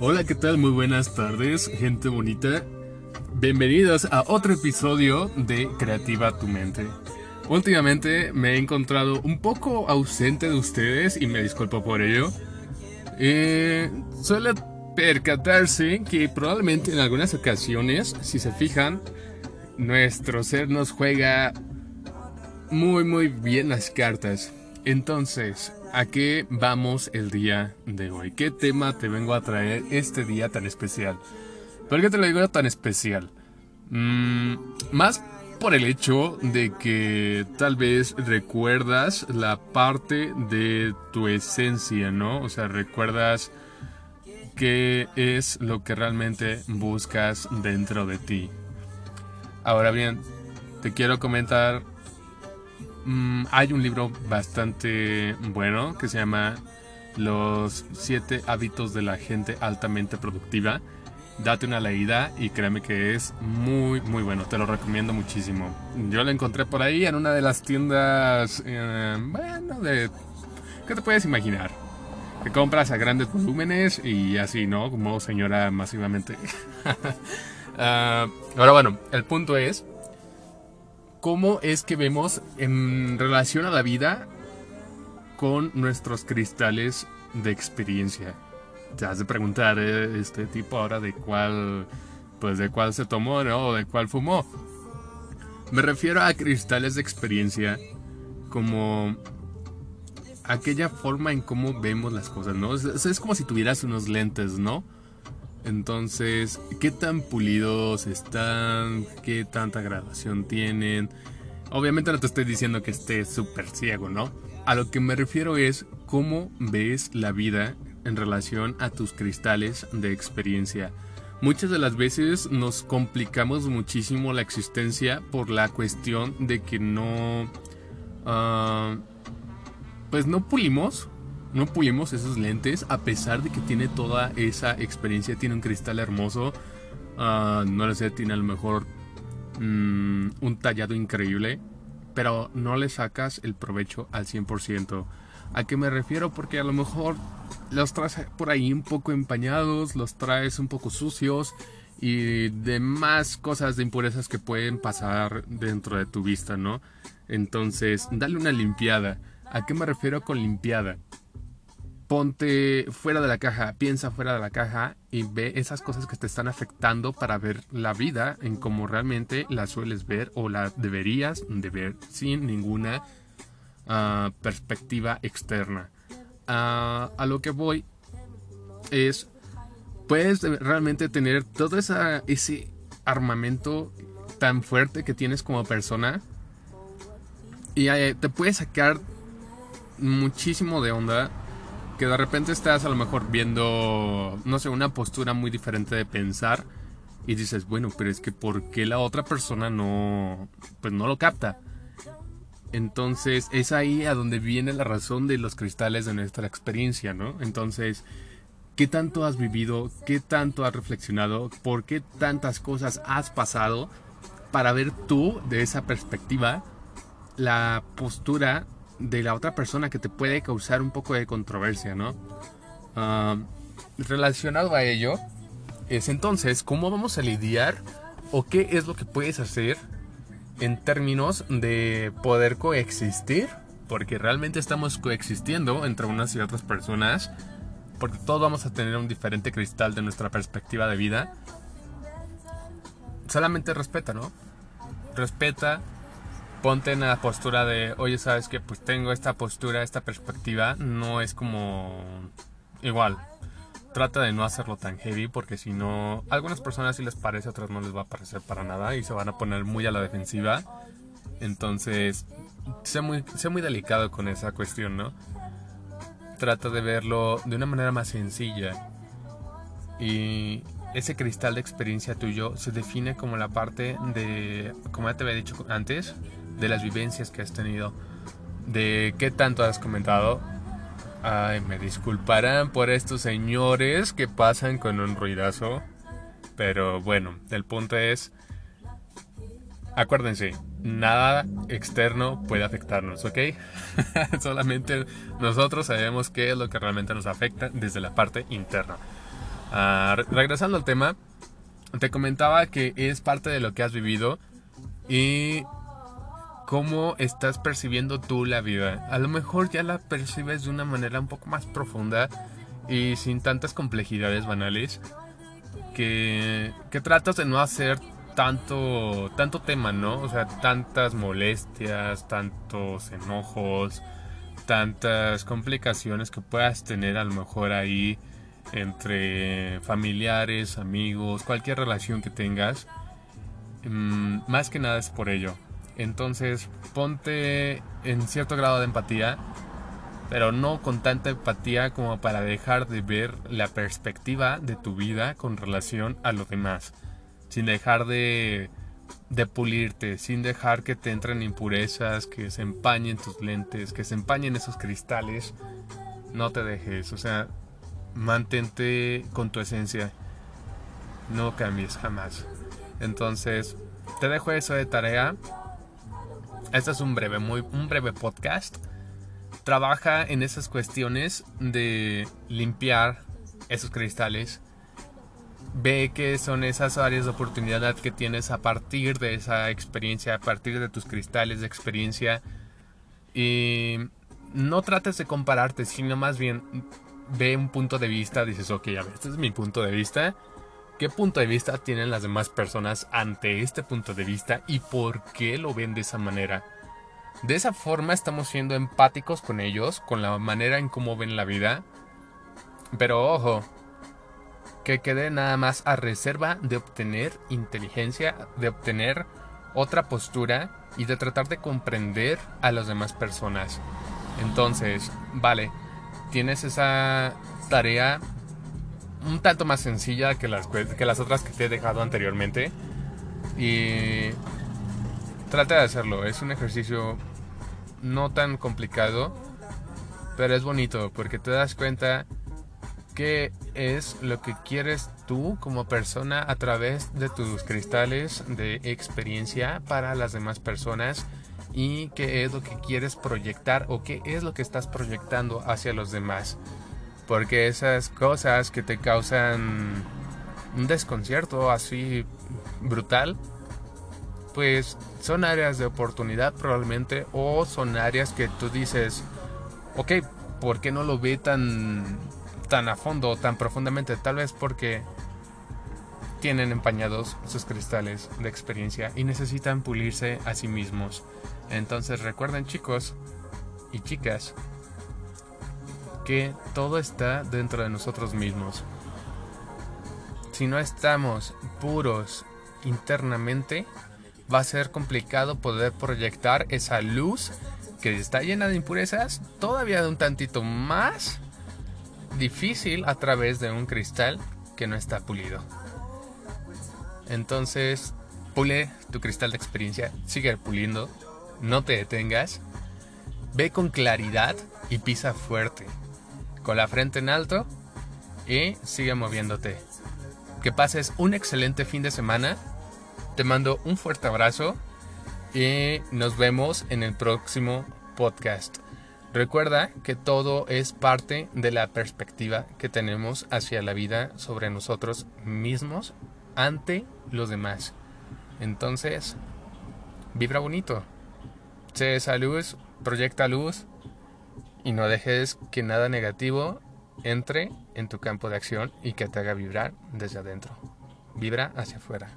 Hola, ¿qué tal? Muy buenas tardes, gente bonita. Bienvenidos a otro episodio de Creativa tu mente. Últimamente me he encontrado un poco ausente de ustedes y me disculpo por ello. Eh, suele percatarse que probablemente en algunas ocasiones, si se fijan, nuestro ser nos juega muy muy bien las cartas. Entonces, ¿a qué vamos el día de hoy? ¿Qué tema te vengo a traer este día tan especial? ¿Por qué te lo digo tan especial? Mm, más por el hecho de que tal vez recuerdas la parte de tu esencia, ¿no? O sea, recuerdas qué es lo que realmente buscas dentro de ti. Ahora bien, te quiero comentar Mm, hay un libro bastante bueno que se llama Los siete hábitos de la gente altamente productiva. Date una leída y créeme que es muy, muy bueno. Te lo recomiendo muchísimo. Yo lo encontré por ahí en una de las tiendas, eh, bueno, de... ¿Qué te puedes imaginar? Que compras a grandes volúmenes y así, ¿no? Como señora masivamente. Ah, ahora bueno, el punto es cómo es que vemos en relación a la vida con nuestros cristales de experiencia. Te has de preguntar eh, este tipo ahora de cuál, pues de cuál se tomó, ¿no? O de cuál fumó. Me refiero a cristales de experiencia como aquella forma en cómo vemos las cosas, ¿no? es como si tuvieras unos lentes, ¿no? Entonces, ¿qué tan pulidos están? ¿Qué tanta graduación tienen? Obviamente no te estoy diciendo que estés súper ciego, ¿no? A lo que me refiero es cómo ves la vida en relación a tus cristales de experiencia. Muchas de las veces nos complicamos muchísimo la existencia por la cuestión de que no... Ah, pues no pulimos no pulimos esos lentes a pesar de que tiene toda esa experiencia, tiene un cristal hermoso, ah, no lo sé, tiene a lo mejor mm, un tallado increíble, pero no le sacas el provecho al 100%. ¿A qué me refiero? Porque a lo mejor los traes por ahí un poco empañados, los traes un poco sucios y demás cosas de impurezas que pueden pasar dentro de tu vista, ¿no? Entonces, dale una limpiada. ¿A qué me refiero con limpiada? Ponte fuera de la caja, piensa fuera de la caja y ve esas cosas que te están afectando para ver la vida en como realmente la sueles ver o la deberías de ver sin ninguna ah, perspectiva externa. Ah, a lo que voy es, puedes realmente tener todo esa, ese armamento tan fuerte que tienes como persona y eh, te puedes sacar muchísimo de onda que de repente estás a lo mejor viendo, no sé, una postura muy diferente de pensar y dices, bueno, pero es que ¿por qué la otra persona no, pues no lo capta? Entonces es ahí a donde viene la razón de los cristales de nuestra experiencia, ¿no? Entonces, ¿qué tanto has vivido? ¿Qué tanto has reflexionado? ¿Por qué tantas cosas has pasado para ver tú de esa perspectiva la postura de la otra persona que te puede causar un poco de controversia, ¿no? Ah, relacionado a ello, es entonces cómo vamos a lidiar o qué es lo que puedes hacer en términos de poder coexistir, porque realmente estamos coexistiendo entre unas y otras personas, porque todos vamos a tener un diferente cristal de nuestra perspectiva de vida. Solamente respeta, ¿no? Respeta ponte en la postura de, oye, sabes que pues tengo esta postura, esta perspectiva, no es como igual. Trata de no hacerlo tan heavy porque si no, algunas personas sí les parece, otras no les va a parecer para nada y se van a poner muy a la defensiva. Entonces, sé muy, sé muy delicado con esa cuestión, ¿no? Trata de verlo de una manera más sencilla. Y ese cristal de experiencia tuyo se define como la parte de, como ya te había dicho antes, de las vivencias que has tenido, de qué tanto has comentado. Ay, me disculparán por estos señores que pasan con un ruidazo. Pero bueno, el punto es, acuérdense, nada externo puede afectarnos, ¿ok? Solamente nosotros sabemos qué es lo que realmente nos afecta desde la parte interna. Ah, regresando al tema, te comentaba que es parte de lo que has vivido y cómo estás percibiendo tú la vida. A lo mejor ya la percibes de una manera un poco más profunda y sin tantas complejidades banales que, que tratas de no hacer tanto, tanto tema, ¿no? O sea, tantas molestias, tantos enojos, tantas complicaciones que puedas tener a lo mejor ahí entre familiares, amigos, cualquier relación que tengas. Mm, más que nada es por ello. Entonces, ponte en cierto grado de empatía, pero no con tanta empatía como para dejar de ver la perspectiva de tu vida con relación a lo demás sin dejar de, de pulirte, sin dejar que te entren impurezas, que se empañen tus lentes, que se empañen esos cristales. No te dejes, o sea, mantente con tu esencia. No cambies jamás. Entonces, te dejo eso de tarea. Este es un breve, muy, un breve podcast. Trabaja en esas cuestiones de limpiar esos cristales ve que son esas áreas de oportunidad que tienes a partir de esa experiencia, a partir de tus cristales de experiencia. Y no trates de compararte, sino más bien ve un punto de vista, dices, ok, a ver, este es mi punto de vista. ¿Qué punto de vista tienen las demás personas ante este punto de vista y por qué lo ven de esa manera? De esa forma estamos siendo empáticos con ellos, con la manera en cómo ven la vida. Pero ojo, que quede nada más a reserva de obtener inteligencia, de obtener otra postura y de tratar de comprender a las demás personas. Entonces, vale, tienes esa tarea un tanto más sencilla que las, que las otras que te he dejado anteriormente. Y trata de hacerlo. Es un ejercicio no tan complicado, pero es bonito porque te das cuenta qué es lo que quieres tú como persona a través de tus cristales de experiencia para las demás personas y qué es lo que quieres proyectar o qué es lo que estás proyectando hacia los demás. Porque esas cosas que te causan un desconcierto así brutal, pues son áreas de oportunidad probablemente o son áreas que tú dices, ok, ¿por qué no lo ve tan tan a fondo, tan profundamente, tal vez porque tienen empañados sus cristales de experiencia y necesitan pulirse a sí mismos. Entonces recuerden chicos y chicas que todo está dentro de nosotros mismos. Si no estamos puros internamente, va a ser complicado poder proyectar esa luz que está llena de impurezas todavía de un tantito más difícil a través de un cristal que no está pulido. Entonces, pule tu cristal de experiencia, sigue puliendo, no te detengas, ve con claridad y pisa fuerte, con la frente en alto y sigue moviéndote. Que pases un excelente fin de semana, te mando un fuerte abrazo y nos vemos en el próximo podcast. Recuerda que todo es parte de la perspectiva que tenemos hacia la vida sobre nosotros mismos ante los demás. Entonces, vibra bonito. Sé luz, proyecta luz y no dejes que nada negativo entre en tu campo de acción y que te haga vibrar desde adentro. Vibra hacia afuera.